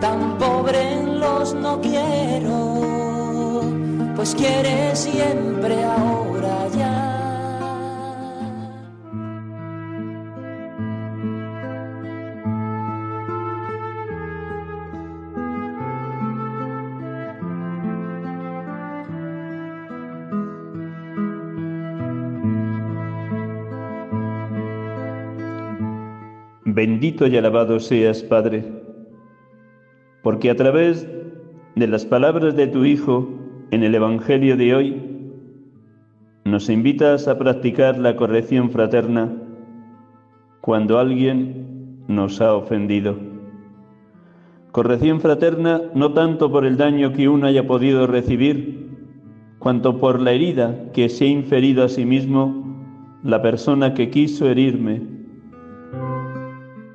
tan pobre en los no quiero, pues quiere siempre ahora ya. Bendito y alabado seas, Padre, porque a través de las palabras de tu Hijo en el Evangelio de hoy, nos invitas a practicar la corrección fraterna cuando alguien nos ha ofendido. Corrección fraterna no tanto por el daño que uno haya podido recibir, cuanto por la herida que se ha inferido a sí mismo la persona que quiso herirme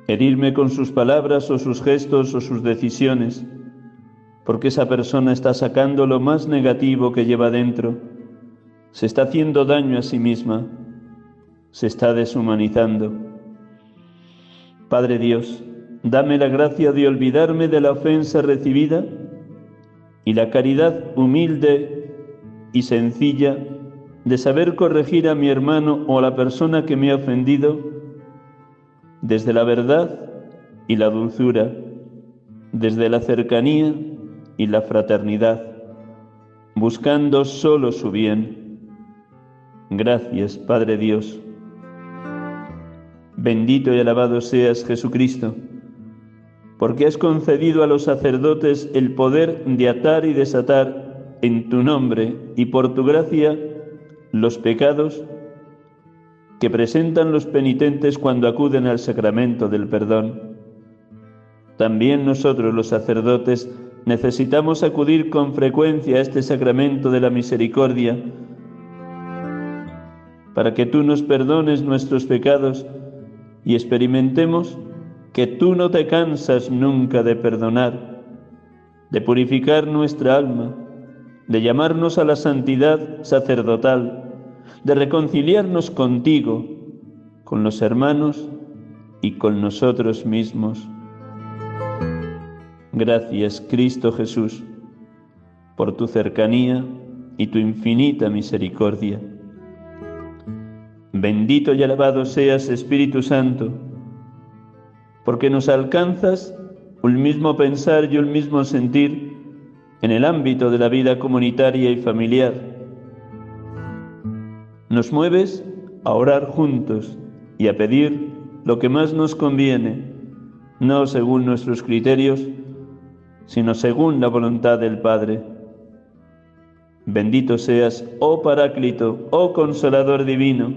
herirme con sus palabras o sus gestos o sus decisiones, porque esa persona está sacando lo más negativo que lleva dentro, se está haciendo daño a sí misma, se está deshumanizando. Padre Dios, dame la gracia de olvidarme de la ofensa recibida y la caridad humilde y sencilla de saber corregir a mi hermano o a la persona que me ha ofendido desde la verdad y la dulzura, desde la cercanía y la fraternidad, buscando solo su bien. Gracias, Padre Dios. Bendito y alabado seas Jesucristo, porque has concedido a los sacerdotes el poder de atar y desatar en tu nombre y por tu gracia los pecados que presentan los penitentes cuando acuden al sacramento del perdón. También nosotros los sacerdotes necesitamos acudir con frecuencia a este sacramento de la misericordia para que tú nos perdones nuestros pecados y experimentemos que tú no te cansas nunca de perdonar, de purificar nuestra alma, de llamarnos a la santidad sacerdotal de reconciliarnos contigo, con los hermanos y con nosotros mismos. Gracias, Cristo Jesús, por tu cercanía y tu infinita misericordia. Bendito y alabado seas, Espíritu Santo, porque nos alcanzas un mismo pensar y un mismo sentir en el ámbito de la vida comunitaria y familiar nos mueves a orar juntos y a pedir lo que más nos conviene, no según nuestros criterios, sino según la voluntad del Padre. Bendito seas, oh Paráclito, oh Consolador Divino,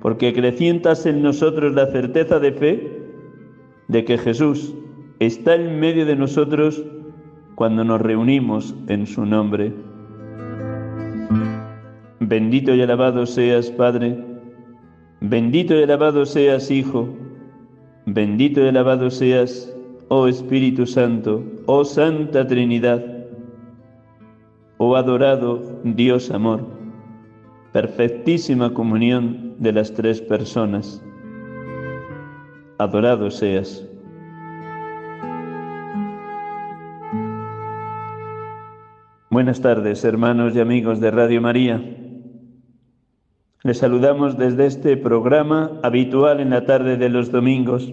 porque crecientas en nosotros la certeza de fe de que Jesús está en medio de nosotros cuando nos reunimos en su nombre. Bendito y alabado seas, Padre, bendito y alabado seas, Hijo, bendito y alabado seas, oh Espíritu Santo, oh Santa Trinidad, oh adorado Dios amor, perfectísima comunión de las tres personas. Adorado seas. Buenas tardes, hermanos y amigos de Radio María. Les saludamos desde este programa habitual en la tarde de los domingos,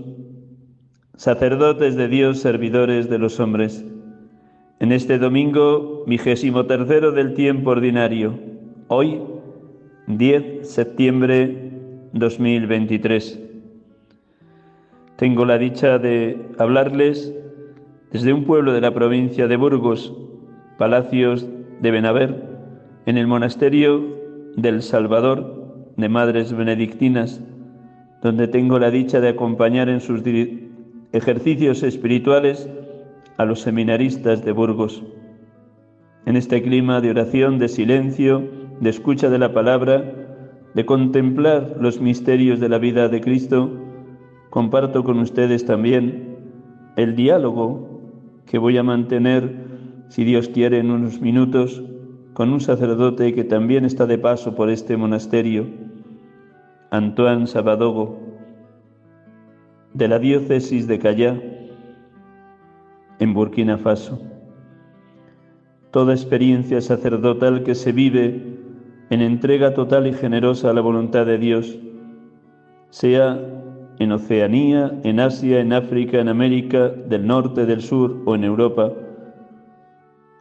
sacerdotes de Dios, servidores de los hombres. En este domingo vigésimo tercero del tiempo ordinario, hoy 10 septiembre 2023. Tengo la dicha de hablarles desde un pueblo de la provincia de Burgos, Palacios de Benaver, en el monasterio del Salvador, de Madres Benedictinas, donde tengo la dicha de acompañar en sus, ejercicios espirituales a los seminaristas de Burgos. En este clima de oración, de silencio, de escucha de la palabra, de contemplar los misterios de la vida de Cristo, comparto con ustedes también el diálogo que voy a mantener, si Dios quiere, en unos minutos con un sacerdote que también está de paso por este monasterio, Antoine Sabadogo, de la diócesis de Callá, en Burkina Faso. Toda experiencia sacerdotal que se vive en entrega total y generosa a la voluntad de Dios, sea en Oceanía, en Asia, en África, en América del Norte, del Sur o en Europa,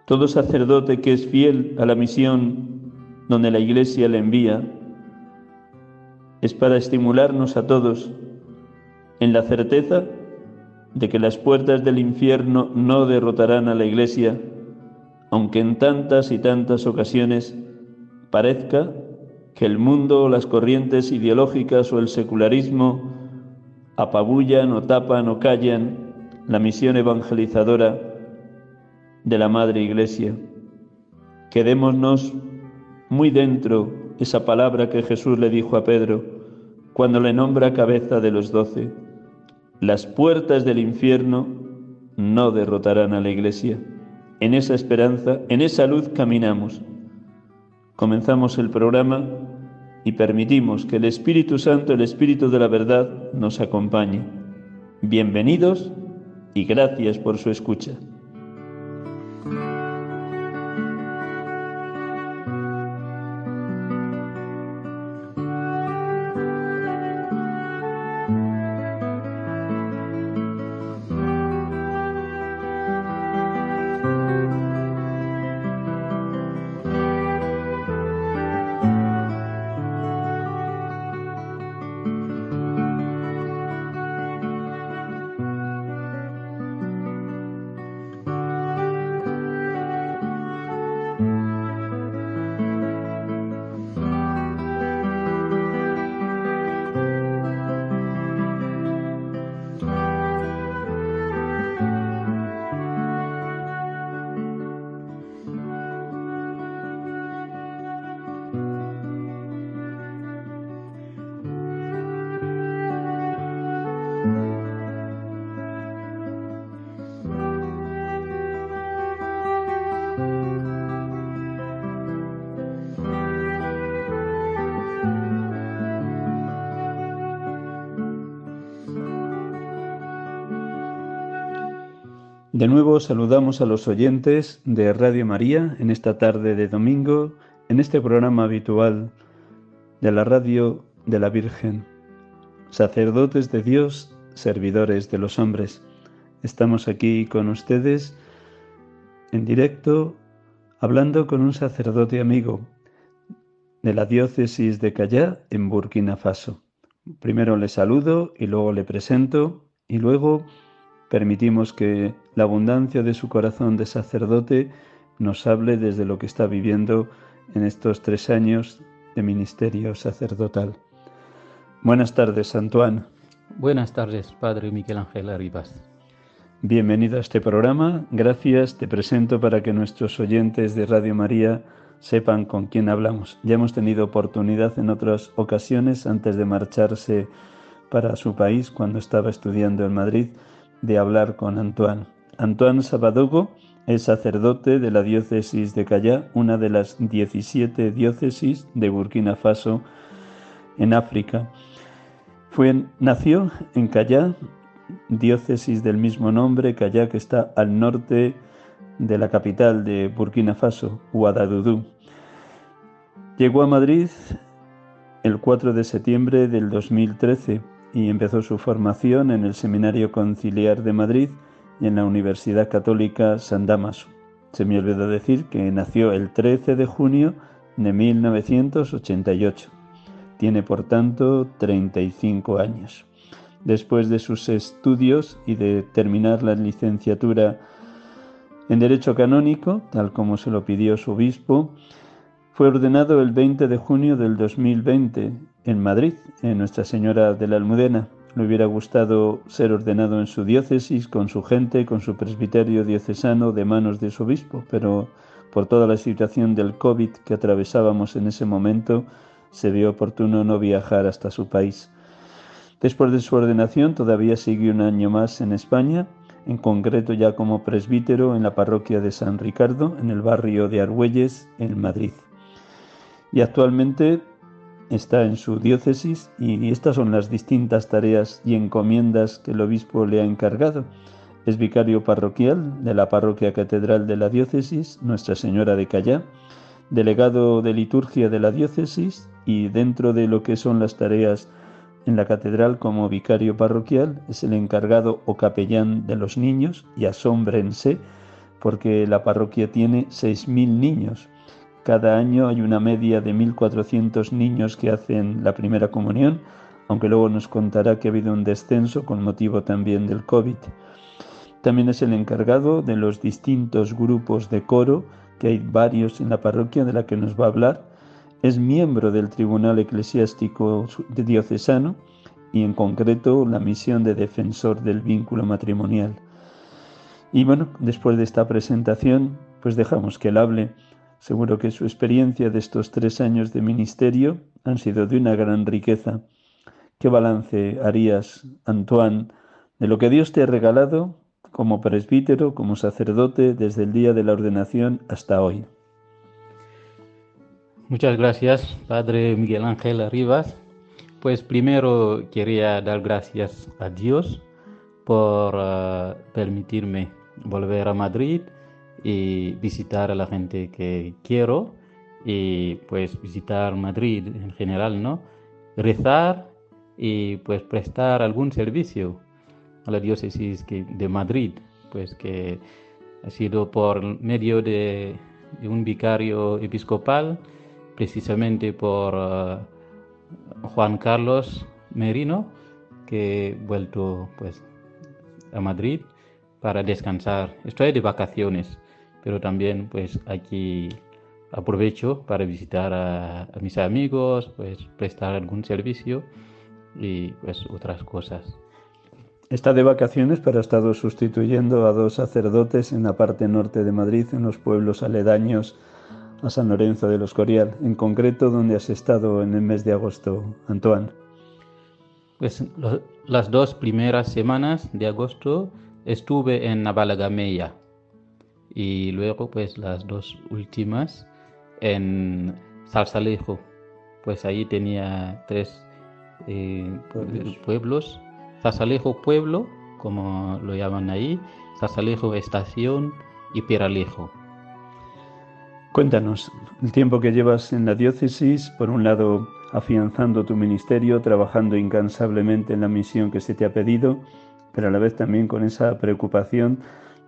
todo sacerdote que es fiel a la misión donde la Iglesia le envía, es para estimularnos a todos en la certeza de que las puertas del infierno no derrotarán a la Iglesia, aunque en tantas y tantas ocasiones parezca que el mundo o las corrientes ideológicas o el secularismo apabullan o tapan o callan la misión evangelizadora de la Madre Iglesia. Quedémonos muy dentro esa palabra que Jesús le dijo a Pedro cuando le nombra cabeza de los doce. Las puertas del infierno no derrotarán a la Iglesia. En esa esperanza, en esa luz caminamos. Comenzamos el programa y permitimos que el Espíritu Santo, el Espíritu de la verdad, nos acompañe. Bienvenidos y gracias por su escucha. De nuevo saludamos a los oyentes de Radio María en esta tarde de domingo, en este programa habitual de la Radio de la Virgen. Sacerdotes de Dios, servidores de los hombres. Estamos aquí con ustedes en directo hablando con un sacerdote amigo de la diócesis de Callá en Burkina Faso. Primero le saludo y luego le presento y luego Permitimos que la abundancia de su corazón de sacerdote nos hable desde lo que está viviendo en estos tres años de ministerio sacerdotal. Buenas tardes, Antoine. Buenas tardes, Padre Miguel Ángel Arribas. Bienvenido a este programa. Gracias. Te presento para que nuestros oyentes de Radio María sepan con quién hablamos. Ya hemos tenido oportunidad en otras ocasiones, antes de marcharse para su país, cuando estaba estudiando en Madrid, de hablar con Antoine. Antoine Sabadogo es sacerdote de la diócesis de Callá, una de las 17 diócesis de Burkina Faso en África. Fue, nació en Callá, diócesis del mismo nombre, Callá que está al norte de la capital de Burkina Faso, Ouagadougou. Llegó a Madrid el 4 de septiembre del 2013 y empezó su formación en el Seminario Conciliar de Madrid y en la Universidad Católica San Damaso. Se me olvidó decir que nació el 13 de junio de 1988. Tiene por tanto 35 años. Después de sus estudios y de terminar la licenciatura en Derecho Canónico, tal como se lo pidió su obispo, fue ordenado el 20 de junio del 2020 en Madrid, en Nuestra Señora de la Almudena, le hubiera gustado ser ordenado en su diócesis, con su gente, con su presbiterio diocesano de manos de su obispo, pero por toda la situación del COVID que atravesábamos en ese momento, se vio oportuno no viajar hasta su país. Después de su ordenación todavía siguió un año más en España, en concreto ya como presbítero en la parroquia de San Ricardo, en el barrio de Argüelles, en Madrid. Y actualmente está en su diócesis y estas son las distintas tareas y encomiendas que el obispo le ha encargado. Es vicario parroquial de la parroquia catedral de la diócesis, Nuestra Señora de Callá, delegado de liturgia de la diócesis y dentro de lo que son las tareas en la catedral como vicario parroquial es el encargado o capellán de los niños y asómbrense porque la parroquia tiene 6.000 niños cada año hay una media de 1.400 niños que hacen la primera comunión, aunque luego nos contará que ha habido un descenso con motivo también del COVID. También es el encargado de los distintos grupos de coro, que hay varios en la parroquia de la que nos va a hablar. Es miembro del Tribunal Eclesiástico Diocesano y en concreto la misión de defensor del vínculo matrimonial. Y bueno, después de esta presentación, pues dejamos que él hable Seguro que su experiencia de estos tres años de ministerio han sido de una gran riqueza. ¿Qué balance harías, Antoine, de lo que Dios te ha regalado como presbítero, como sacerdote, desde el día de la ordenación hasta hoy? Muchas gracias, Padre Miguel Ángel Arribas. Pues primero quería dar gracias a Dios por uh, permitirme volver a Madrid y visitar a la gente que quiero y pues visitar Madrid en general, ¿no? Rezar y pues prestar algún servicio a la diócesis de Madrid, pues que ha sido por medio de, un vicario episcopal, precisamente por uh, Juan Carlos Merino, que he vuelto pues a Madrid para descansar. Estoy de vacaciones pero también pues aquí aprovecho para visitar a, mis amigos, pues prestar algún servicio y pues otras cosas. Está de vacaciones, pero ha estado sustituyendo a dos sacerdotes en la parte norte de Madrid, en los pueblos aledaños a San Lorenzo de los Corial, en concreto donde has estado en el mes de agosto, Antoine. Pues las dos primeras semanas de agosto estuve en Navalagameya, y luego pues las dos últimas en Salsalejo. Pues ahí tenía tres eh, pueblos. Salsalejo pueblo, como lo llaman ahí, Salsalejo estación y Peralejo. Cuéntanos el tiempo que llevas en la diócesis, por un lado afianzando tu ministerio, trabajando incansablemente en la misión que se te ha pedido, pero a la vez también con esa preocupación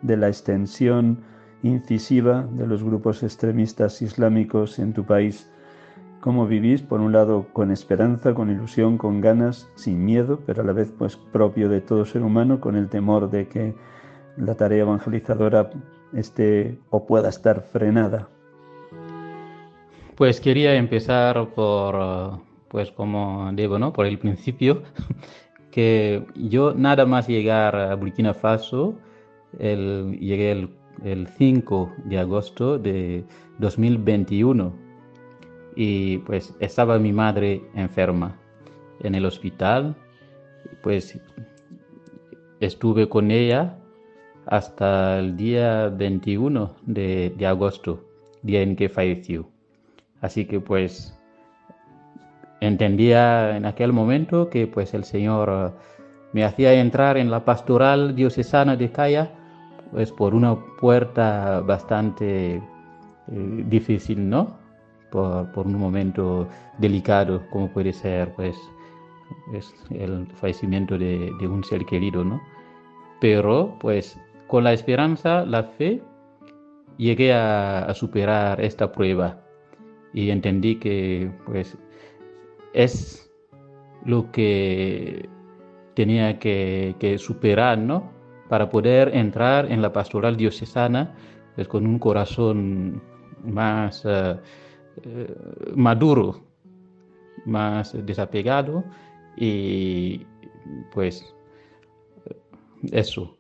de la extensión incisiva de los grupos extremistas islámicos en tu país. ¿Cómo vivís? Por un lado, con esperanza, con ilusión, con ganas, sin miedo, pero a la vez pues propio de todo ser humano, con el temor de que la tarea evangelizadora esté o pueda estar frenada. Pues quería empezar por, pues como digo, ¿no? Por el principio, que yo nada más llegar a Burkina Faso, el, llegué el el 5 de agosto de 2021 y pues estaba mi madre enferma en el hospital. Pues estuve con ella hasta el día 21 de, de agosto día en que falleció. Así que pues entendía en aquel momento que pues el Señor me hacía entrar en la pastoral diocesana de Calla pues por una puerta bastante eh, difícil, ¿no? Por, por, un momento delicado como puede ser pues es el fallecimiento de, un ser querido, ¿no? Pero pues con la esperanza, la fe, llegué a, a superar esta prueba y entendí que pues es lo que tenía que, que superar, ¿no? Para poder entrar en la pastoral diocesana pues, con un corazón más uh, maduro, más desapegado y pues eso.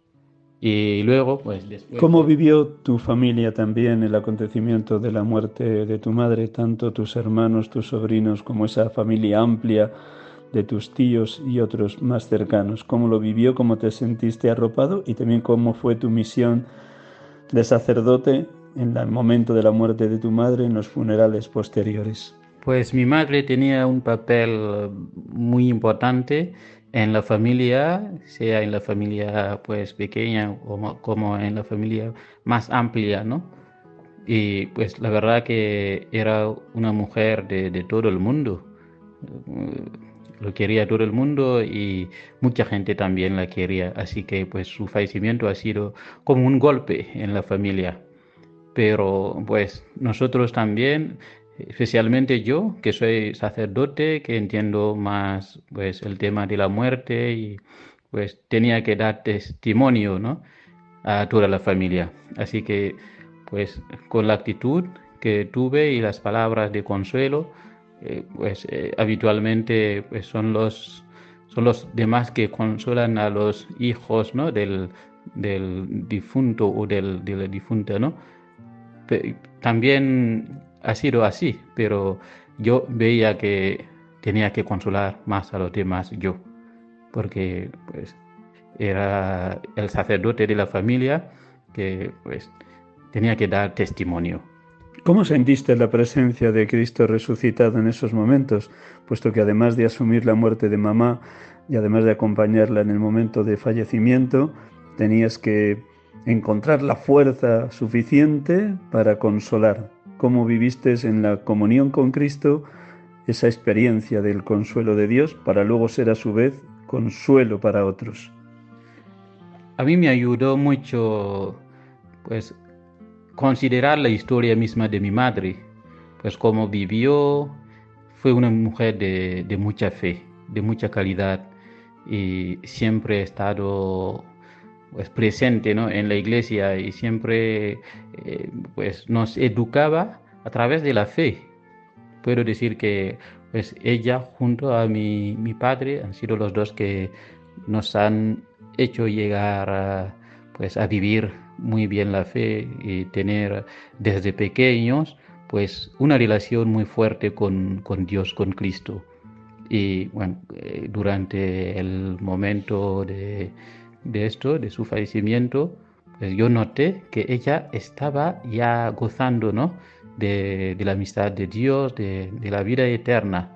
Y luego, pues después... ¿Cómo vivió tu familia también el acontecimiento de la muerte de tu madre, tanto tus hermanos, tus sobrinos, como esa familia amplia de tus tíos y otros más cercanos? ¿Cómo lo vivió? ¿Cómo te sentiste arropado? Y también cómo fue tu misión de sacerdote en el momento de la muerte de tu madre en los funerales posteriores. Pues mi madre tenía un papel muy importante en la familia, sea en la familia pues pequeña como, como en la familia más amplia, ¿no? Y pues la verdad que era una mujer de, de todo el mundo. Lo quería todo el mundo y mucha gente también la quería. Así que pues su fallecimiento ha sido como un golpe en la familia. Pero pues nosotros también especialmente yo, que soy sacerdote, que entiendo más pues el tema de la muerte y pues tenía que dar testimonio, ¿no? a toda la familia. Así que pues con la actitud que tuve y las palabras de consuelo, eh, pues eh, habitualmente pues son los son los demás que consuelan a los hijos ¿no? del, del difunto o del, del difunto, ¿no? También ha sido así, pero yo veía que tenía que consolar más a los demás yo, porque pues era el sacerdote de la familia que pues tenía que dar testimonio. ¿Cómo sentiste la presencia de Cristo resucitado en esos momentos? Puesto que además de asumir la muerte de mamá y además de acompañarla en el momento de fallecimiento, tenías que encontrar la fuerza suficiente para consolar cómo viviste en la comunión con Cristo esa experiencia del consuelo de Dios para luego ser a su vez consuelo para otros. A mí me ayudó mucho pues considerar la historia misma de mi madre, pues cómo vivió, fue una mujer de, de mucha fe, de mucha calidad y siempre ha estado pues, presente ¿no? en la iglesia y siempre eh, pues, nos educaba a través de la fe. Puedo decir que pues, ella junto a mi, mi padre han sido los dos que nos han hecho llegar pues, a vivir muy bien la fe y tener desde pequeños pues una relación muy fuerte con, con Dios, con Cristo. Y bueno, eh, durante el momento de, de esto, de su fallecimiento, pues yo noté que ella estaba ya gozando, ¿no? De, la amistad de Dios, de, la vida eterna.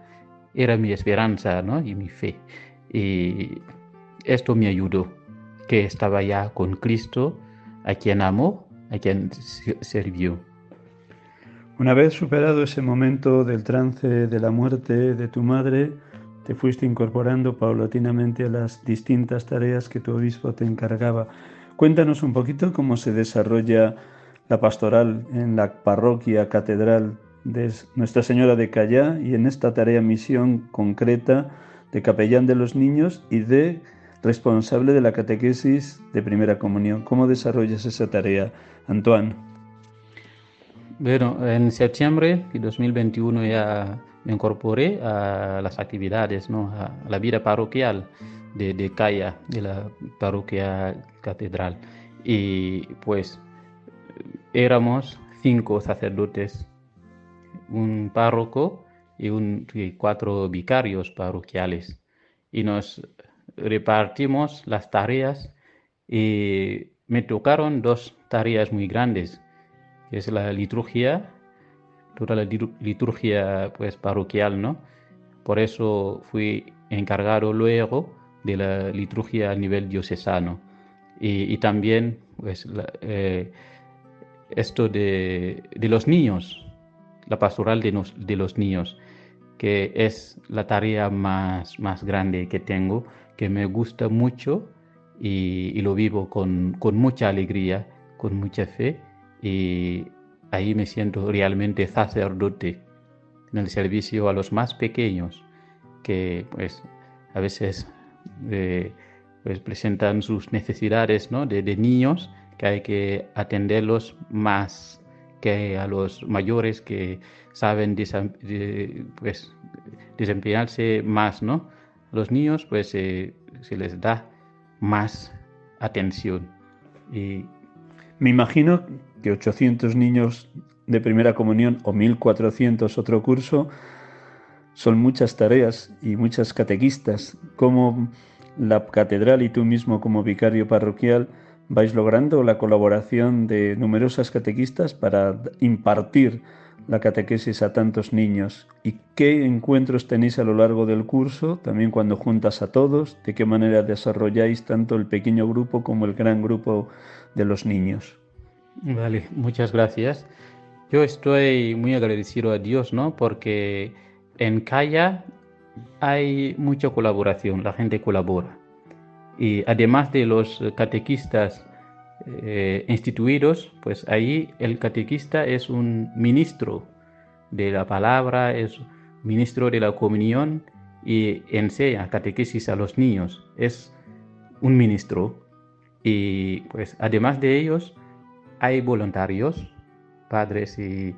Era mi esperanza, ¿no? Y mi fe. Y esto me ayudó, que estaba ya con Cristo, a quien amó, a quien sirvió. Una vez superado ese momento del trance de la muerte de tu madre, te fuiste incorporando paulatinamente a las distintas tareas que tu obispo te encargaba. Cuéntanos un poquito cómo se desarrolla la pastoral en la parroquia catedral de Nuestra Señora de Callá y en esta tarea misión concreta de capellán de los niños y de responsable de la catequesis de primera comunión. ¿Cómo desarrollas esa tarea, Antoine? Bueno, en septiembre de 2021 ya me incorporé a las actividades, ¿no? a la vida parroquial de, de Calla, de la parroquia catedral. Y pues éramos cinco sacerdotes, un párroco y, cuatro vicarios parroquiales. Y nos repartimos las tareas y me tocaron dos tareas muy grandes, que es la liturgia toda la liturgia pues parroquial, ¿no? Por eso fui encargado luego de la liturgia a nivel diocesano y, también pues eh, esto de, los niños, la pastoral de, de, los niños, que es la tarea más, más grande que tengo, que me gusta mucho y, lo vivo con, con mucha alegría, con mucha fe y Ahí me siento realmente sacerdote en el servicio a los más pequeños que pues a veces eh, pues, presentan sus necesidades ¿no? de, niños que hay que atenderlos más que a los mayores que saben pues, desempeñarse más, ¿no? Los niños pues eh, se les da más atención. Y me imagino que 800 niños de primera comunión o 1400 otro curso son muchas tareas y muchas catequistas. ¿Cómo la catedral y tú mismo como vicario parroquial vais logrando la colaboración de numerosas catequistas para impartir la catequesis a tantos niños? ¿Y qué encuentros tenéis a lo largo del curso? También cuando juntas a todos, ¿de qué manera desarrolláis tanto el pequeño grupo como el gran grupo de los niños? Vale, muchas gracias. Yo estoy muy agradecido a Dios, ¿no? Porque en Calla hay mucha colaboración, la gente colabora. Y además de los catequistas eh, instituidos, pues ahí el catequista es un ministro de la palabra, es ministro de la comunión y enseña catequesis a los niños. Es un ministro. Y pues además de ellos, hay voluntarios, padres y,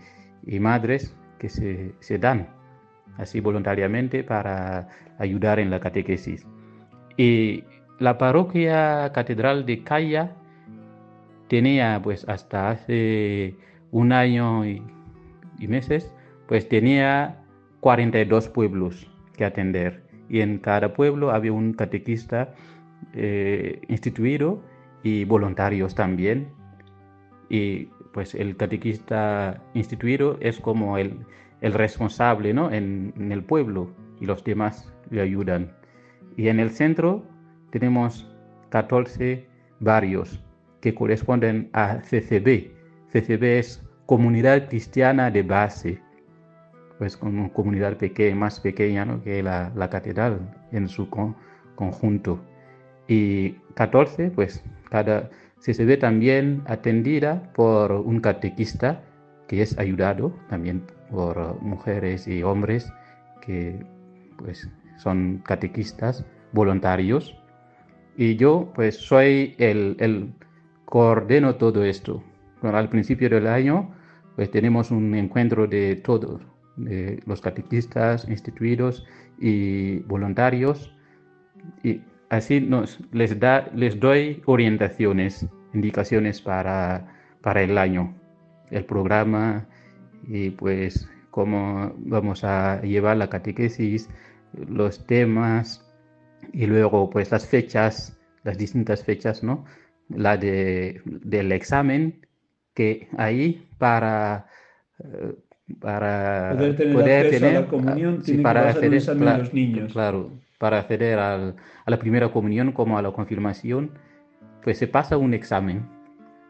madres, que se, se, dan así voluntariamente para ayudar en la catequesis. Y la parroquia catedral de Calla tenía pues hasta hace un año y, meses, pues tenía 42 pueblos que atender y en cada pueblo había un catequista eh, instituido y voluntarios también. Y pues el catequista instituido es como el, el responsable ¿no? en, en, el pueblo y los demás le ayudan. Y en el centro tenemos 14 barrios que corresponden a CCB. CCB es Comunidad Cristiana de Base, pues como comunidad pequeña, más pequeña que la, la, catedral en su conjunto. Y 14, pues cada CCB también atendida por un catequista que es ayudado también por mujeres y hombres que pues son catequistas voluntarios y yo pues soy el, el coordeno todo esto. al principio del año pues tenemos un encuentro de todos, de los catequistas instituidos y voluntarios y así nos, les, da, les doy orientaciones, indicaciones para, para el año, el programa y pues cómo vamos a llevar la catequesis, los temas, y luego pues las fechas, las distintas fechas, ¿no? La de, del examen, que ahí para, eh, para poder tener, a la comunión, para acceder, a los niños. Claro, para acceder al, a la primera comunión como a la confirmación, pues se pasa un examen,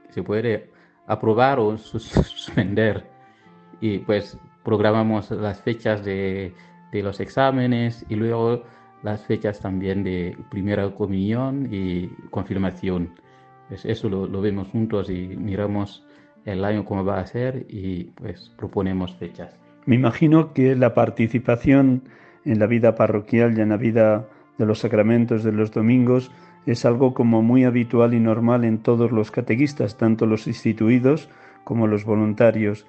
se puede aprobar o suspender y pues programamos las fechas de, de los exámenes y luego las fechas también de primera comunión y confirmación. Pues eso lo, vemos juntos y miramos el año cómo va a ser y pues proponemos fechas. Me imagino que la participación en la vida parroquial y en la vida de los sacramentos de los domingos es algo como muy habitual y normal en todos los catequistas, tanto los instituidos como los voluntarios.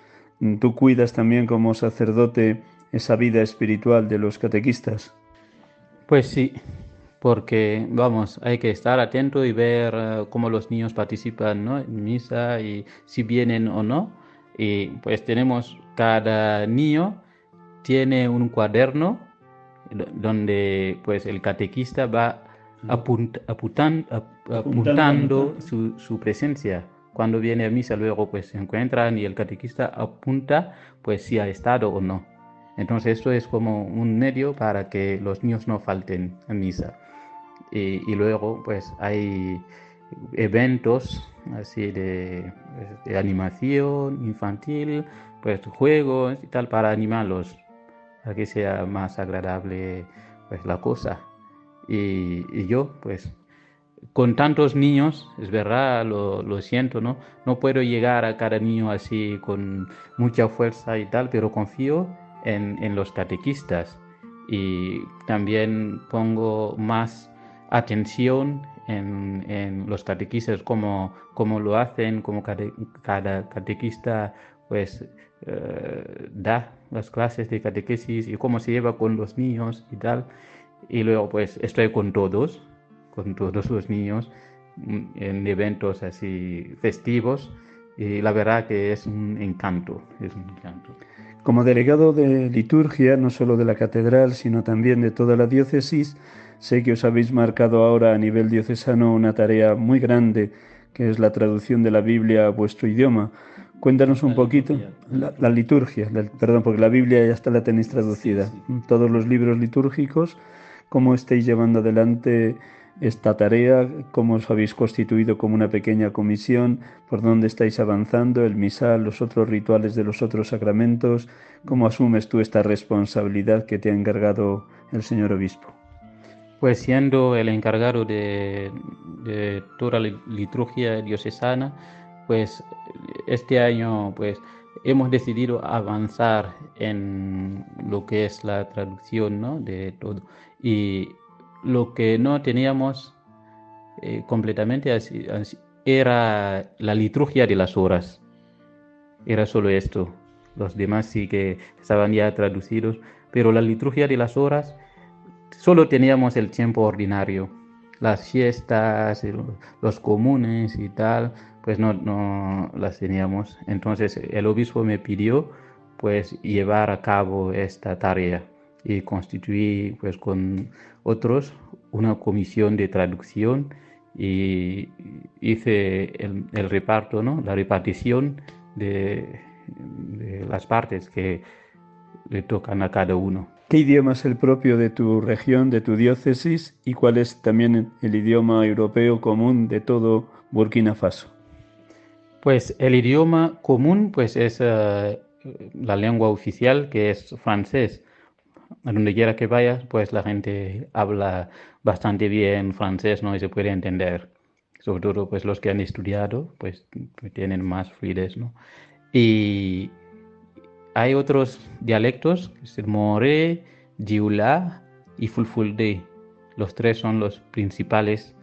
¿Tú cuidas también como sacerdote esa vida espiritual de los catequistas? Pues sí, porque vamos, hay que estar atento y ver eh, cómo los niños participan ¿no? en misa y si vienen o no. Y pues tenemos, cada niño tiene un cuaderno donde pues el catequista va apuntando su, su, presencia. Cuando viene a misa luego pues se encuentran y el catequista apunta pues si ha estado o no. Entonces esto es como un medio para que los niños no falten a misa. Y, luego pues hay eventos así de, de, animación infantil, pues juegos y tal para animarlos, para que sea más agradable pues la cosa. Y, y yo pues con tantos niños, es verdad, lo, lo, siento, ¿no? No puedo llegar a cada niño así con mucha fuerza y tal, pero confío en, los catequistas y también pongo más atención en, los catequistas, cómo, lo hacen, como cada, catequista pues eh, da las clases de catequesis y cómo se lleva con los niños y tal. Y luego pues estoy con todos con todos los niños mm, en eventos así festivos y la verdad que es un encanto, es un encanto. Como delegado de liturgia, no solo de la catedral, sino también de toda la diócesis, sé que os habéis marcado ahora a nivel diocesano una tarea muy grande, que es la traducción de la Biblia a vuestro idioma. Cuéntanos un poquito la, liturgia, perdón, porque la Biblia ya está la tenéis traducida. Todos los libros litúrgicos, cómo estáis llevando adelante esta tarea, cómo os habéis constituido como una pequeña comisión, por dónde estáis avanzando, el misal, los otros rituales de los otros sacramentos, cómo asumes tú esta responsabilidad que te ha encargado el señor obispo. Pues siendo el encargado de, de toda la liturgia diocesana, pues este año pues hemos decidido avanzar en lo que es la traducción ¿no? de todo. Y lo que no teníamos eh, completamente así, era la liturgia de las horas. Era solo esto. Los demás sí que estaban ya traducidos, pero la liturgia de las horas solo teníamos el tiempo ordinario. Las fiestas, los comunes y tal, pues no, no las teníamos. Entonces el obispo me pidió pues llevar a cabo esta tarea y constituí pues con otros una comisión de traducción y hice el, reparto, ¿no? la repartición de, de, las partes que le tocan a cada uno. ¿Qué idioma es el propio de tu región, de tu diócesis y cuál es también el idioma europeo común de todo Burkina Faso? Pues el idioma común pues es uh, la lengua oficial que es francés a donde quiera que vayas, pues la gente habla bastante bien francés, ¿no? Y se puede entender. Sobre todo, pues los que han estudiado, pues tienen más fluidez, ¿no? Y hay otros dialectos, es el moré, Jiula y fulfulde. Los tres son los principales.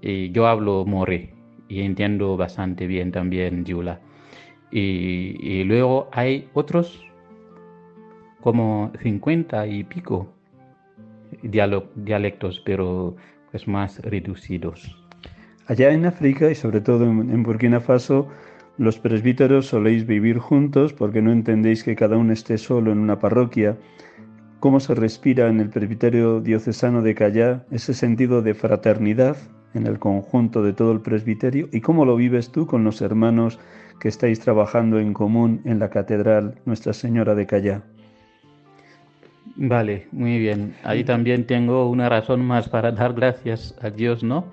Y yo hablo moré y entiendo bastante bien también Jiula. Y, y luego hay otros como 50 y pico dialectos, pero pues más reducidos. Allá en África y sobre todo en Burkina Faso, los presbíteros soléis vivir juntos porque no entendéis que cada uno esté solo en una parroquia. ¿Cómo se respira en el presbiterio diocesano de Callá ese sentido de fraternidad en el conjunto de todo el presbiterio? ¿Y cómo lo vives tú con los hermanos que estáis trabajando en común en la Catedral Nuestra Señora de Callá? Vale, muy bien. Ahí también tengo una razón más para dar gracias a Dios, ¿no?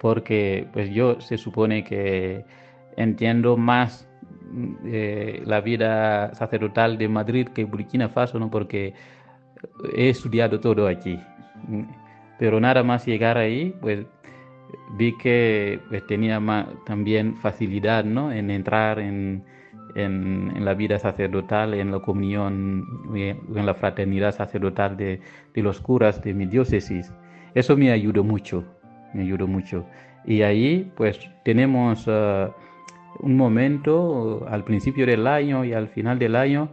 Porque pues yo se supone que entiendo más eh, la vida sacerdotal de Madrid que Burkina Faso, ¿no? Porque he estudiado todo aquí. Pero nada más llegar ahí, pues vi que pues, tenía también facilidad, ¿no? En entrar en en, la vida sacerdotal, en la comunión, en la fraternidad sacerdotal de, los curas de mi diócesis. Eso me ayudó mucho, me ayudó mucho. Y ahí pues tenemos uh, un momento al principio del año y al final del año,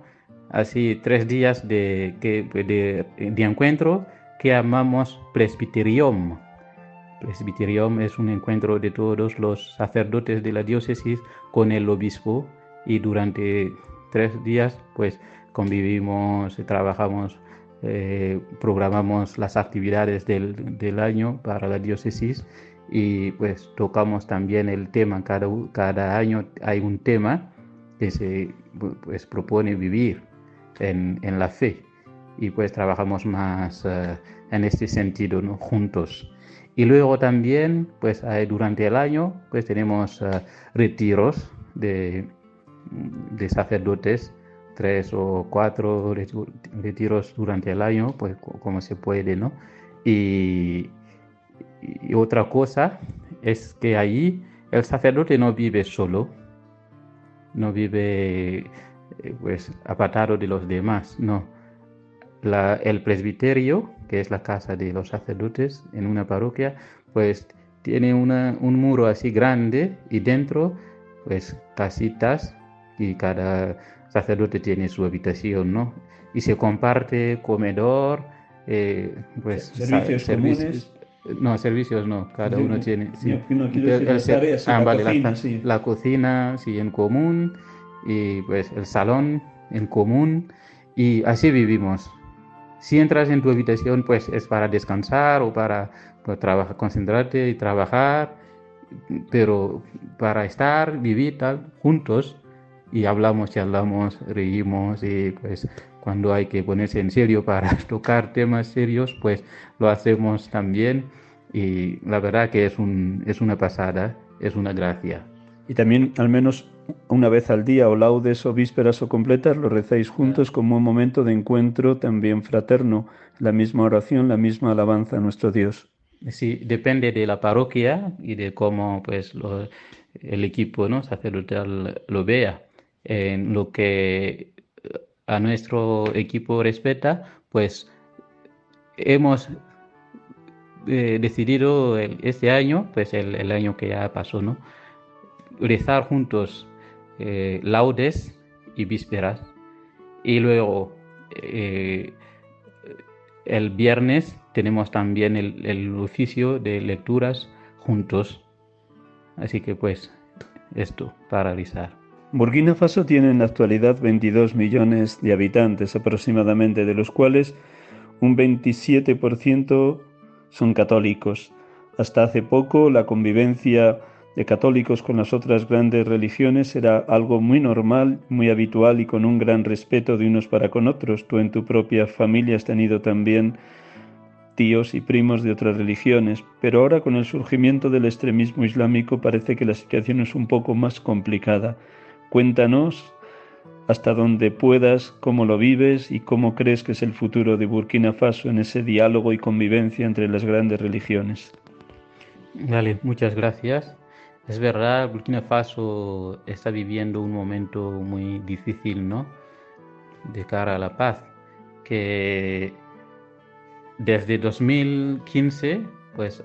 así tres días de, de, de encuentro que llamamos presbiterium. Presbiterium es un encuentro de todos los sacerdotes de la diócesis con el obispo y durante tres días pues convivimos, trabajamos, eh, programamos las actividades del, del, año para la diócesis y pues tocamos también el tema, cada, cada año hay un tema que se pues, propone vivir en, en la fe y pues trabajamos más uh, en este sentido ¿no? juntos. Y luego también, pues durante el año, pues tenemos uh, retiros de, de sacerdotes, tres o cuatro retiros durante el año, pues como se puede, ¿no? Y, otra cosa es que ahí el sacerdote no vive solo, no vive eh, pues apartado de los demás, no. el presbiterio, que es la casa de los sacerdotes en una parroquia, pues tiene un muro así grande y dentro pues casitas y cada sacerdote tiene su habitación, ¿no? Y se comparte comedor, eh, pues servicios, comunes. No, servicios no, cada uno tiene. Sí. No, ah, la, vale, cocina, la, sí. la cocina, sí, en común, y pues el salón en común, y así vivimos. Si entras en tu habitación, pues es para descansar o para pues, trabajar, concentrarte y trabajar, pero para estar, vivir tal, juntos, y hablamos, charlamos, reímos, y pues cuando hay que ponerse en serio para tocar temas serios, pues lo hacemos también y la verdad que es, un, es una pasada, es una gracia. Y también al menos una vez al día o laudes o vísperas o completas lo rezáis juntos como un momento de encuentro también fraterno, la misma oración, la misma alabanza a nuestro Dios. Sí, depende de la parroquia y de cómo pues el equipo ¿no? sacerdotal lo vea. En lo que a nuestro equipo respeta, pues hemos eh, decidido este año, pues el, año que ya pasó, ¿no? Rezar juntos eh, laudes y vísperas. Y luego eh, el viernes tenemos también el, el oficio de lecturas juntos. Así que pues esto para rezar. Burkina Faso tiene en la actualidad 22 millones de habitantes aproximadamente, de los cuales un 27% son católicos. Hasta hace poco la convivencia de católicos con las otras grandes religiones era algo muy normal, muy habitual y con un gran respeto de unos para con otros. Tú en tu propia familia has tenido también tíos y primos de otras religiones, pero ahora con el surgimiento del extremismo islámico parece que la situación es un poco más complicada. Cuéntanos hasta donde puedas cómo lo vives y cómo crees que es el futuro de Burkina Faso en ese diálogo y convivencia entre las grandes religiones. Vale, muchas gracias. Es verdad, Burkina Faso está viviendo un momento muy difícil, ¿no? De cara a la paz, que desde 2015, pues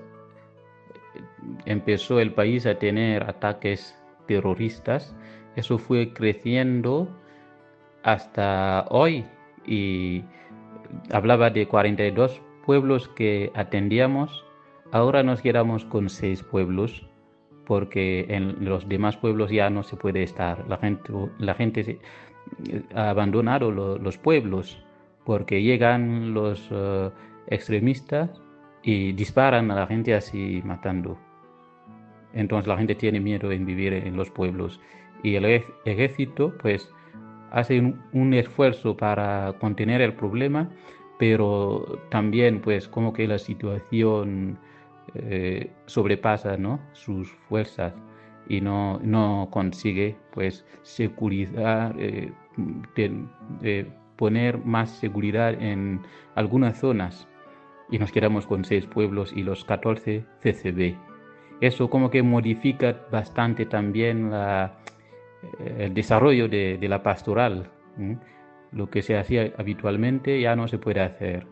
empezó el país a tener ataques terroristas eso fue creciendo hasta hoy y hablaba de 42 pueblos que atendíamos. Ahora nos quedamos con seis pueblos porque en los demás pueblos ya no se puede estar. La gente, la gente ha abandonado los pueblos porque llegan los eh, extremistas y disparan a la gente así matando. Entonces la gente tiene miedo en vivir en los pueblos y el ejército pues hace un, esfuerzo para contener el problema, pero también pues como que la situación eh, sobrepasa ¿no? sus fuerzas y no, no consigue pues seguridad, eh, poner más seguridad en algunas zonas y nos quedamos con seis pueblos y los 14 CCB. Eso como que modifica bastante también la, el desarrollo de, la pastoral. Lo que se hacía habitualmente ya no se puede hacer.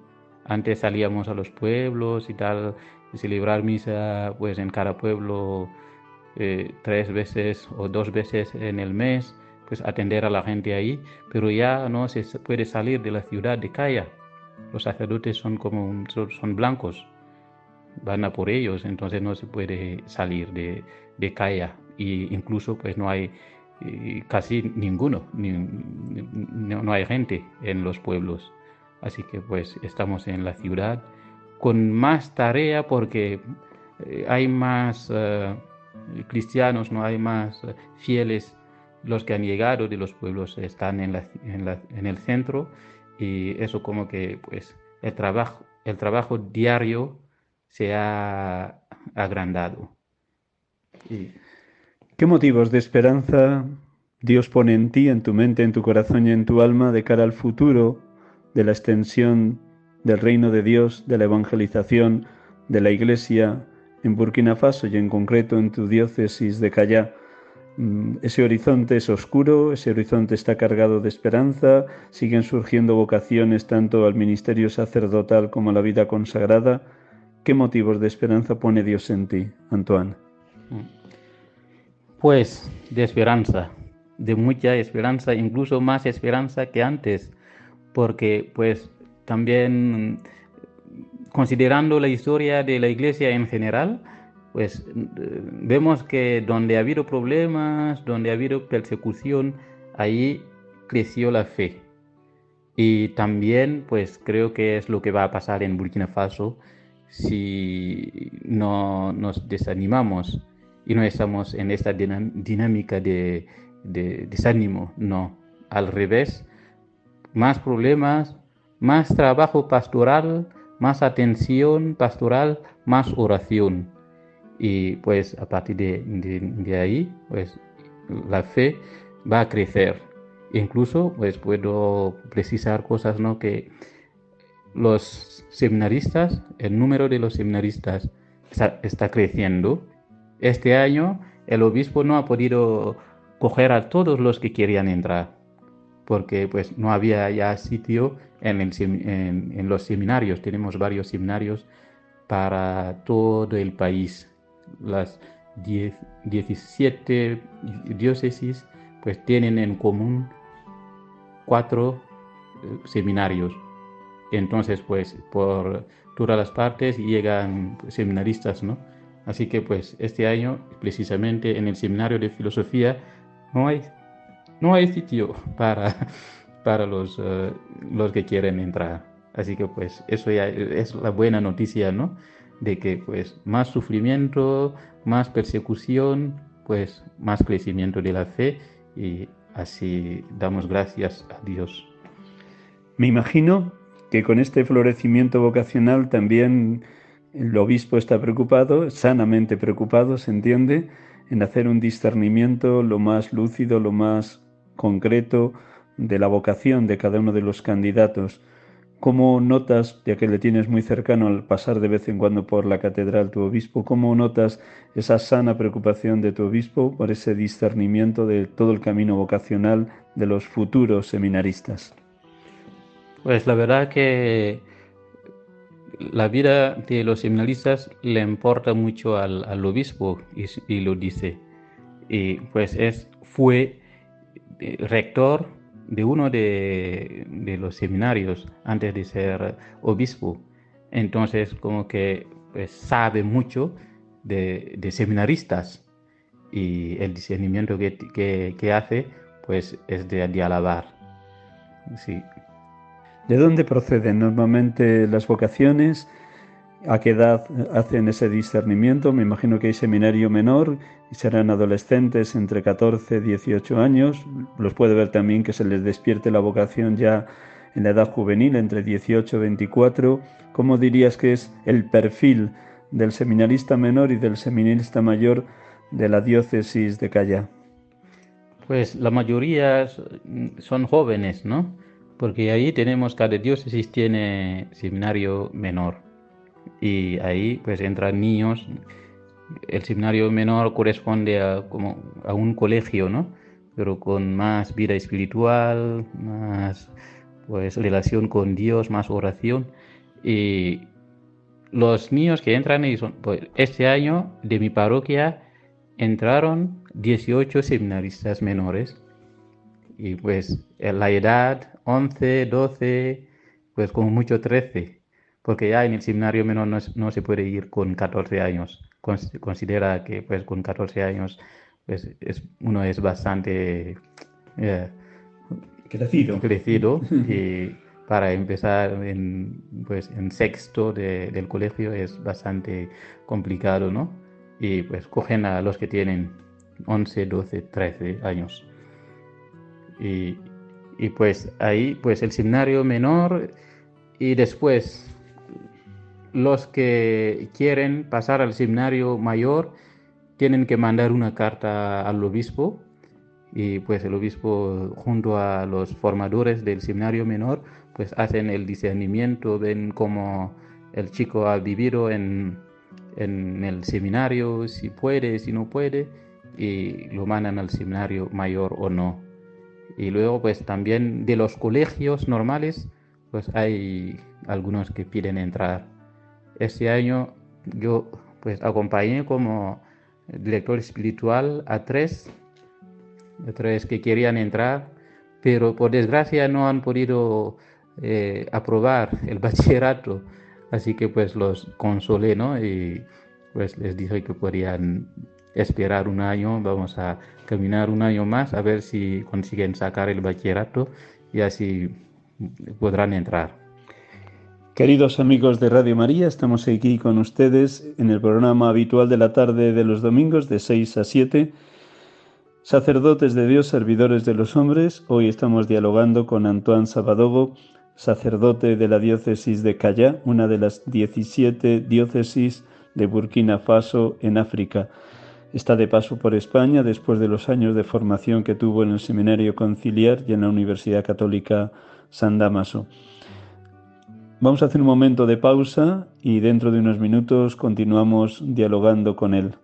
Antes salíamos a los pueblos y tal, celebrar misa pues en cada pueblo eh, tres veces o dos veces en el mes, pues atender a la gente ahí, pero ya no se puede salir de la ciudad de Calla. Los sacerdotes son como son blancos, van a por ellos, entonces no se puede salir de, de Calla y incluso pues no hay casi ninguno, no, hay gente en los pueblos. Así que pues estamos en la ciudad con más tarea porque eh, hay más eh, cristianos, no hay más eh, fieles. Los que han llegado de los pueblos están en, en, el centro y eso como que pues el trabajo, el trabajo diario se ha agrandado. Y, ¿Qué motivos de esperanza Dios pone en ti, en tu mente, en tu corazón y en tu alma de cara al futuro de la extensión del reino de Dios, de la evangelización de la Iglesia en Burkina Faso y en concreto en tu diócesis de Callá? Mm, ese horizonte es oscuro, ese horizonte está cargado de esperanza, siguen surgiendo vocaciones tanto al ministerio sacerdotal como a la vida consagrada. ¿Qué motivos de esperanza pone Dios en ti, Antoine? Mm. Pues de esperanza, de mucha esperanza, incluso más esperanza que antes, porque pues también considerando la historia de la iglesia en general, pues vemos que donde ha habido problemas, donde ha habido persecución, ahí creció la fe. Y también, pues creo que es lo que va a pasar en Burkina Faso si no nos desanimamos y no estamos en esta dinámica de, de desánimo. No, al revés, más problemas, más trabajo pastoral, más atención pastoral, más oración. Y pues a partir de, ahí, pues la fe va a crecer. Incluso pues puedo precisar cosas, ¿no? Que los seminaristas, el número de los seminaristas está, creciendo. Este año el obispo no ha podido coger a todos los que querían entrar, porque pues no había ya sitio en, los seminarios. Tenemos varios seminarios para todo el país. Las 17 diócesis pues tienen en común cuatro eh, seminarios. Entonces, pues por todas las partes llegan seminaristas, ¿no? Así que pues este año, precisamente en el seminario de filosofía, no hay, no hay sitio para, para los, eh, los que quieren entrar. Así que pues eso ya es la buena noticia, ¿no? De que pues más sufrimiento, más persecución, pues más crecimiento de la fe y así damos gracias a Dios. Me imagino que con este florecimiento vocacional también el obispo está preocupado, sanamente preocupado, se entiende, en hacer un discernimiento lo más lúcido, lo más concreto de la vocación de cada uno de los candidatos. ¿Cómo notas, ya que le tienes muy cercano al pasar de vez en cuando por la catedral tu obispo, cómo notas esa sana preocupación de tu obispo por ese discernimiento de todo el camino vocacional de los futuros seminaristas? Pues la verdad que la vida de los seminaristas le importa mucho al, obispo y, lo dice. Y pues es, fue eh, rector de uno de, los seminarios antes de ser obispo. Entonces como que pues, sabe mucho de, seminaristas y el discernimiento que, hace pues es de, de alabar. Sí. ¿De dónde proceden normalmente las vocaciones? ¿A qué edad hacen ese discernimiento? Me imagino que hay seminario menor y serán adolescentes entre 14 y 18 años. Los puede ver también que se les despierte la vocación ya en la edad juvenil, entre 18 y 24. ¿Cómo dirías que es el perfil del seminarista menor y del seminarista mayor de la diócesis de Calla? Pues la mayoría son jóvenes, ¿no? Porque ahí tenemos, cada diócesis tiene seminario menor y ahí pues entran niños. El seminario menor corresponde a, como a un colegio, ¿no? Pero con más vida espiritual, más pues relación con Dios, más oración. Y los niños que entran ahí son, pues, este año de mi parroquia entraron 18 seminaristas menores y pues la edad 11, 12, pues como mucho 13, porque ya en el seminario menor no, se puede ir con 14 años. Considera que pues con 14 años pues es, uno es bastante eh, crecido. crecido y para empezar en, pues, en sexto del colegio es bastante complicado, ¿no? Y pues cogen a los que tienen 11, 12, 13 años. Y, y pues ahí, pues el seminario menor y después los que quieren pasar al seminario mayor tienen que mandar una carta al obispo y pues el obispo junto a los formadores del seminario menor pues hacen el discernimiento, ven cómo el chico ha vivido en, en el seminario, si puede, si no puede, y lo mandan al seminario mayor o no. Y luego pues también de los colegios normales pues hay algunos que piden entrar. Este año yo pues acompañé como director espiritual a tres, a tres que querían entrar, pero por desgracia no han podido eh, aprobar el bachillerato Así que pues los consolé, ¿no? Y pues les dije que podían esperar un año, vamos a caminar un año más a ver si consiguen sacar el bachillerato y así podrán entrar. Queridos amigos de Radio María, estamos aquí con ustedes en el programa habitual de la tarde de los domingos de 6 a 7. Sacerdotes de Dios, servidores de los hombres, hoy estamos dialogando con Antoine Sabadogo, sacerdote de la diócesis de Callá, una de las 17 diócesis de Burkina Faso en África. Está de paso por España después de los años de formación que tuvo en el Seminario Conciliar y en la Universidad Católica San Damaso. Vamos a hacer un momento de pausa y dentro de unos minutos continuamos dialogando con él.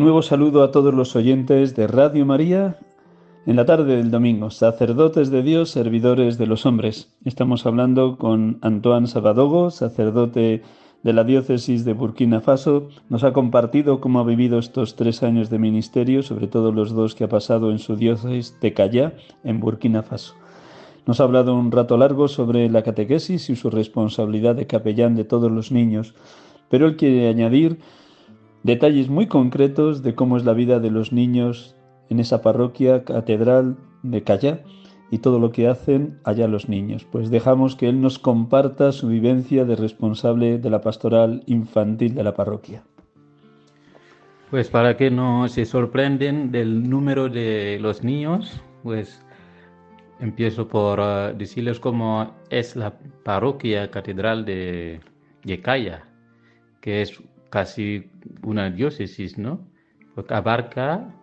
Nuevo saludo a todos los oyentes de Radio María en la tarde del domingo, sacerdotes de Dios, servidores de los hombres. Estamos hablando con Antoine Sabadogo, sacerdote de la diócesis de Burkina Faso. Nos ha compartido cómo ha vivido estos tres años de ministerio, sobre todo los dos que ha pasado en su diócesis de Callá, en Burkina Faso. Nos ha hablado un rato largo sobre la catequesis y su responsabilidad de capellán de todos los niños, pero él quiere añadir detalles muy concretos de cómo es la vida de los niños en esa parroquia catedral de Callá y todo lo que hacen allá los niños. Pues dejamos que Él nos comparta su vivencia de responsable de la pastoral infantil de la parroquia. Pues para que no se sorprenden del número de los niños, pues empiezo por uh, decirles cómo es la parroquia catedral de, Calla, que es casi una diócesis, ¿no? Porque abarca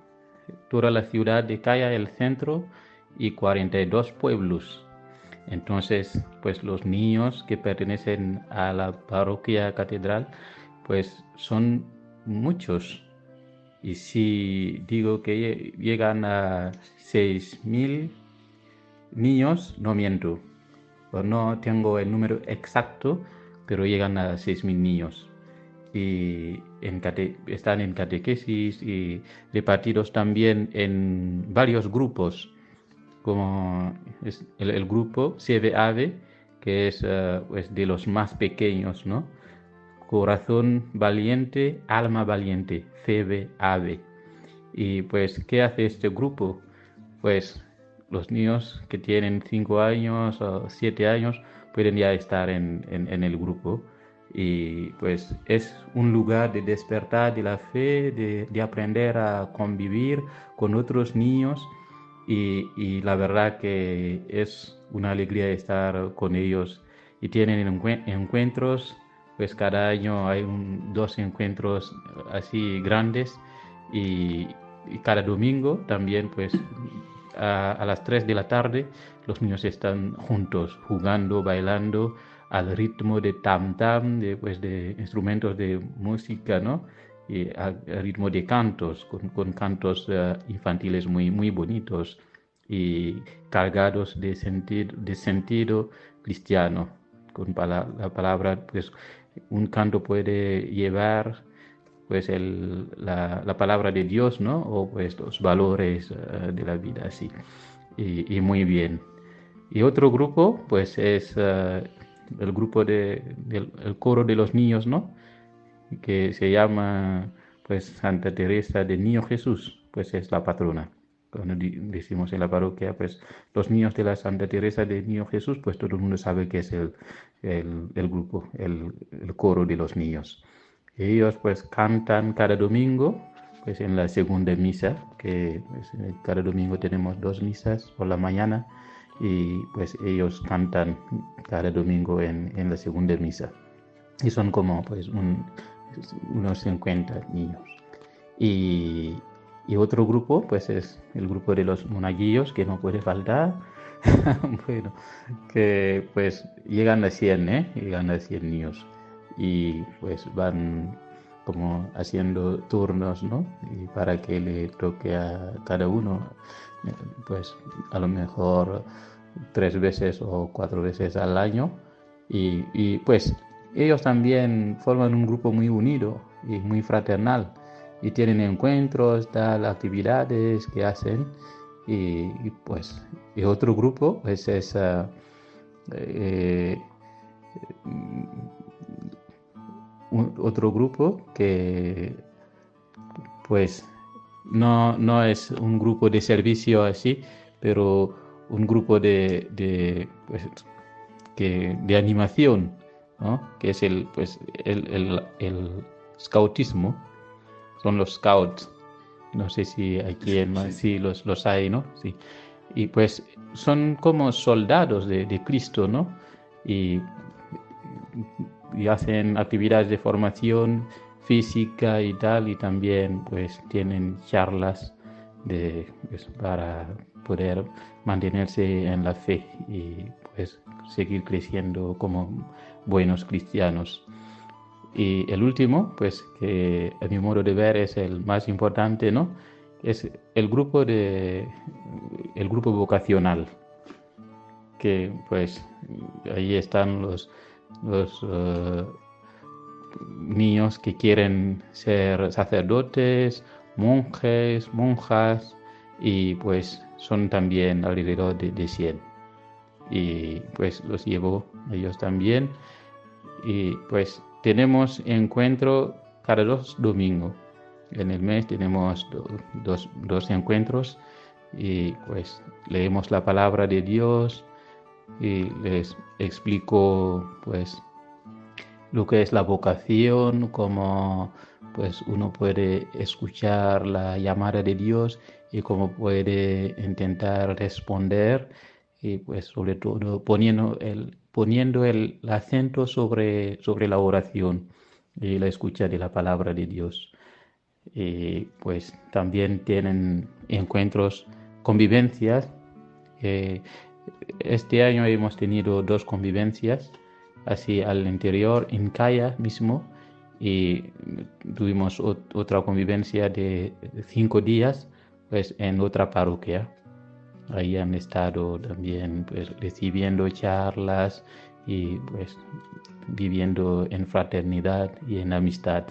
toda la ciudad de Calla, el centro, y 42 pueblos. Entonces, pues los niños que pertenecen a la parroquia catedral, pues son muchos. Y si digo que llegan a 6.000 niños, no miento. No tengo el número exacto, pero llegan a 6.000 niños y están en catequesis y repartidos también en varios grupos, como el, grupo CBAV, que es pues, de los más pequeños, ¿no? Corazón valiente, alma valiente, CBAV. Y pues, ¿qué hace este grupo? Pues los niños que tienen 5 años o 7 años pueden ya estar en, en el grupo y pues es un lugar de despertar de la fe, de, aprender a convivir con otros niños. Y, la verdad que es una alegría estar con ellos. Y tienen encuentros, pues cada año hay dos encuentros así grandes. Y, cada domingo también pues a, las 3 de la tarde los niños están juntos jugando, bailando al ritmo de tam tam, de, pues, de instrumentos de música, ¿no? y al ritmo de cantos, con, cantos eh, infantiles muy, muy bonitos y cargados de sentido, de sentido cristiano. Con la palabra, pues un canto puede llevar pues el, la, la, palabra de Dios, ¿no? O pues los valores eh, de la vida, así. Y, muy bien. Y otro grupo, pues es eh, el grupo de, del el coro de los niños, ¿no? que se llama pues Santa Teresa de Niño Jesús, pues es la patrona. Cuando decimos en la parroquia, pues los niños de la Santa Teresa de Niño Jesús, pues todo el mundo sabe que es el, el, grupo, el, el, coro de los niños. Ellos pues cantan cada domingo, pues en la segunda misa, que pues, cada domingo tenemos dos misas por la mañana, y pues ellos cantan cada domingo en, en la segunda misa. Y son como pues un, unos 50 niños. Y, y, otro grupo, pues es el grupo de los monaguillos, que no puede faltar. bueno, que pues llegan a 100, ¿eh? Llegan a 100 niños. Y pues van como haciendo turnos, ¿no? Y para que le toque a cada uno, pues a lo mejor tres veces o cuatro veces al año. Y, y pues ellos también forman un grupo muy unido y muy fraternal y tienen encuentros, tal, actividades que hacen y, pues y otro grupo pues es uh, eh, otro grupo que pues no, no es un grupo de servicio así, pero un grupo de, de, pues, que, de animación que es el, pues, el, el, scoutismo, son los scouts. No sé si aquí en sí los, los hay, ¿no? Sí. Y pues son como soldados de, de Cristo, ¿no? Y, y, hacen actividades de formación física y tal, y también pues tienen charlas de, pues, para poder mantenerse en la fe y pues seguir creciendo como buenos cristianos. Y el último, pues que a mi modo de ver es el más importante, ¿no? Es el grupo de el grupo vocacional, que pues ahí están los, los uh, niños que quieren ser sacerdotes, monjes, monjas, y pues son también alrededor de, de 100. Y pues los llevo ellos también y pues tenemos encuentro cada dos domingos. En el mes tenemos dos, dos encuentros y pues leemos la palabra de Dios y les explico pues lo que es la vocación, cómo pues uno puede escuchar la llamada de Dios y cómo puede intentar responder y pues sobre todo poniendo el poniendo el acento sobre, sobre la oración y la escucha de la palabra de Dios. Y pues también tienen encuentros, convivencias. Eh, este año hemos tenido dos convivencias, así al interior, en Calla mismo, y tuvimos otra convivencia de cinco días, pues en otra parroquia. Ahí han estado también pues, recibiendo charlas y pues viviendo en fraternidad y en amistad.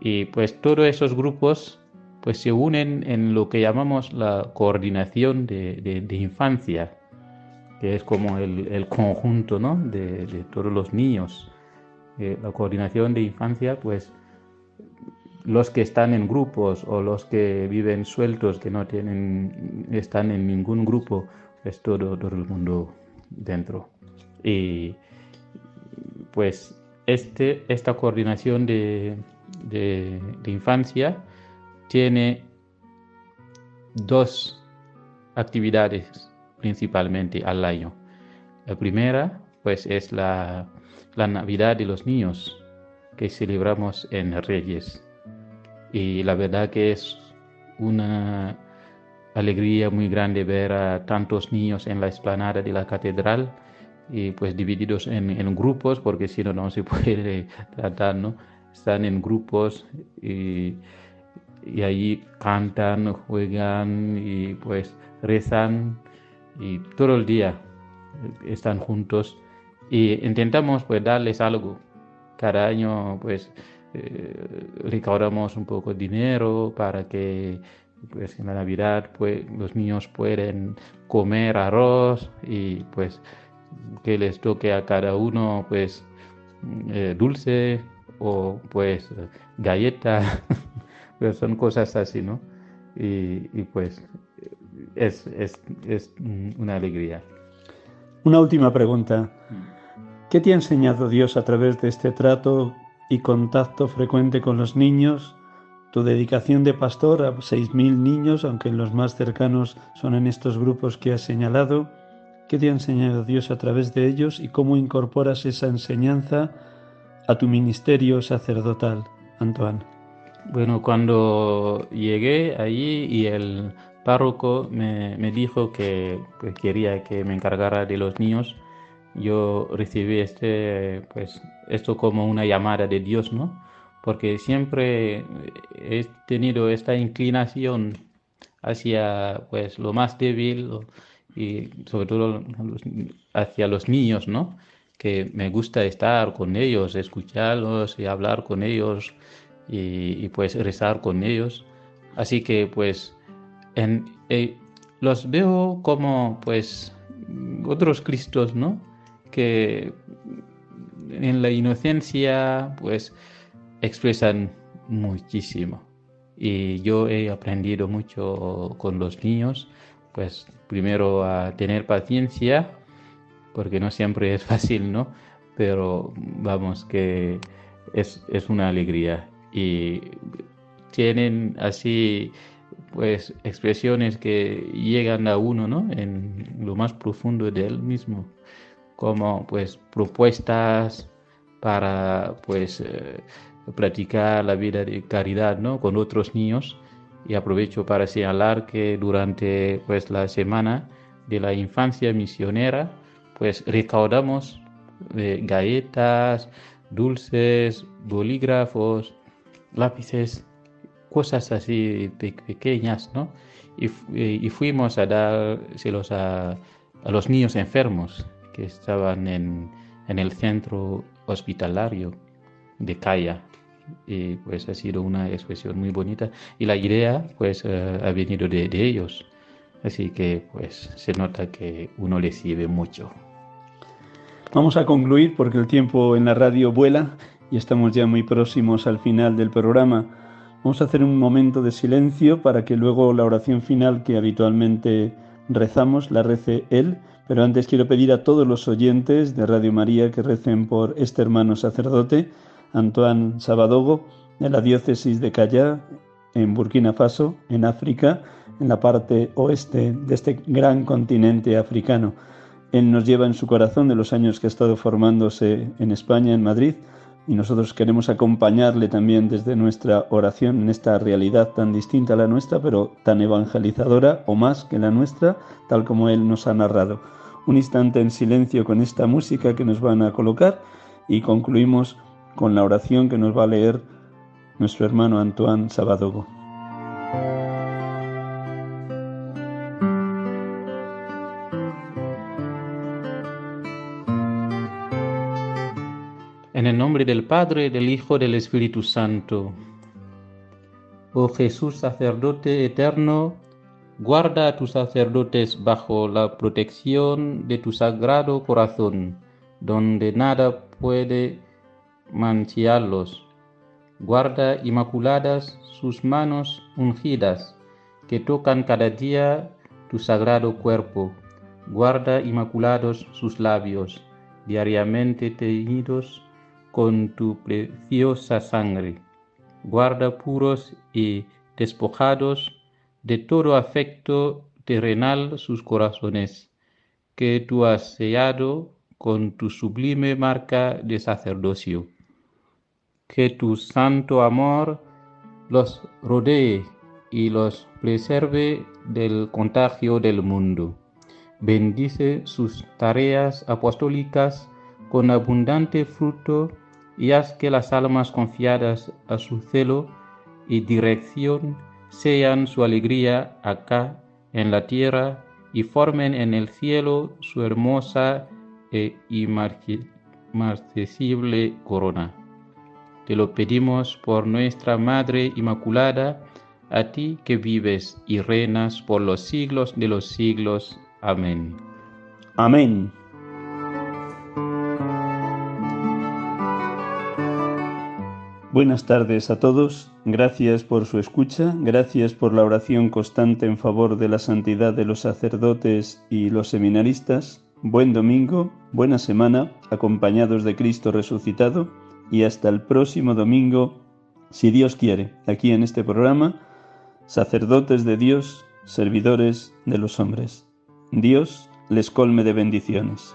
Y pues todos esos grupos pues se unen en lo que llamamos la coordinación de, infancia, que es como el, conjunto ¿no? de, todos los niños. Eh, la coordinación de infancia pues los que están en grupos o los que viven sueltos, que no tienen, están en ningún grupo, es todo, todo el mundo dentro. Y pues este, esta coordinación de, de, infancia tiene dos actividades principalmente al año. La primera, pues, es la, Navidad de los niños que celebramos en Reyes. Y la verdad que es una alegría muy grande ver a tantos niños en la explanada de la catedral y pues divididos en, en grupos porque si no no se puede tratar, ¿no? Están en grupos y, y ahí cantan, juegan y pues rezan y todo el día están juntos y intentamos pues darles algo. Cada año pues eh, recaudamos un poco de dinero para que pues en la Navidad pues los niños pueden comer arroz y pues que les toque a cada uno pues eh, dulce o pues galleta pero son cosas así no y, y pues es, es, es, una alegría. Una última pregunta. ¿qué te ha enseñado Dios a través de este trato y contacto frecuente con los niños tu dedicación de pastor a 6.000 niños, aunque los más cercanos son en estos grupos que has señalado. ¿Qué te ha enseñado Dios a través de ellos y cómo incorporas esa enseñanza a tu ministerio sacerdotal, Antoine? Bueno, cuando llegué allí y el párroco me, me dijo que pues, quería que me encargara de los niños, yo recibí este, pues, esto como una llamada de Dios, ¿no? porque siempre he tenido esta inclinación hacia pues lo más débil y sobre todo hacia los niños, ¿no? Que me gusta estar con ellos, escucharlos y hablar con ellos y, pues rezar con ellos. Así que pues eh, los veo como pues otros Cristos, ¿no? Que en la inocencia pues expresan muchísimo. Y yo he aprendido mucho con los niños, pues primero a tener paciencia, porque no siempre es fácil, ¿no? Pero vamos, que es, es una alegría. Y tienen así, pues, expresiones que llegan a uno, ¿no? En lo más profundo de él mismo, como, pues, propuestas para, pues, eh, practicar la vida de caridad ¿no? con otros niños y aprovecho para señalar que durante pues, la semana de la infancia misionera pues recaudamos eh, galletas, dulces, bolígrafos, lápices, cosas así pequeñas, ¿no? Y, y, fuimos a dárselos a, los niños enfermos que estaban en, en el centro hospitalario de Calla. Y pues ha sido una expresión muy bonita. Y la idea pues eh, ha venido de, de, ellos. Así que pues se nota que uno les sirve mucho. Vamos a concluir porque el tiempo en la radio vuela y estamos ya muy próximos al final del programa vamos a hacer un momento de silencio para que luego la oración final que habitualmente rezamos la rece él pero antes quiero pedir a todos los oyentes de Radio María que recen por este hermano sacerdote Antoine Sabadogo, de la diócesis de Callá, en Burkina Faso, en África, en la parte oeste de este gran continente africano. Él nos lleva en su corazón de los años que ha estado formándose en España, en Madrid, y nosotros queremos acompañarle también desde nuestra oración en esta realidad tan distinta a la nuestra, pero tan evangelizadora o más que la nuestra, tal como él nos ha narrado. Un instante en silencio con esta música que nos van a colocar y concluimos con la oración que nos va a leer nuestro hermano Antoine Sabadogo. Del Padre, del Hijo, del Espíritu Santo. Oh Jesús, sacerdote eterno, guarda a tus sacerdotes bajo la protección de tu sagrado corazón, donde nada puede mancillarlos. Guarda inmaculadas sus manos ungidas, que tocan cada día tu sagrado cuerpo. Guarda inmaculados sus labios, diariamente teñidos con tu preciosa sangre. Guarda puros y despojados de todo afecto terrenal sus corazones, que tú has sellado con tu sublime marca de sacerdocio. Que tu santo amor los rodee y los preserve del contagio del mundo. Bendice sus tareas apostólicas con abundante fruto y haz que las almas confiadas a su celo y dirección sean su alegría acá en la tierra y formen en el cielo su hermosa e inmarcesible corona. Te lo pedimos por nuestra Madre Inmaculada, a ti que vives y reinas por los siglos de los siglos. Amén. Amén. Buenas tardes a todos, gracias por su escucha, gracias por la oración constante en favor de la santidad de los sacerdotes y los seminaristas. Buen domingo, buena semana, acompañados de Cristo resucitado y hasta el próximo domingo, si Dios quiere, aquí en este programa, sacerdotes de Dios, servidores de los hombres. Dios les colme de bendiciones.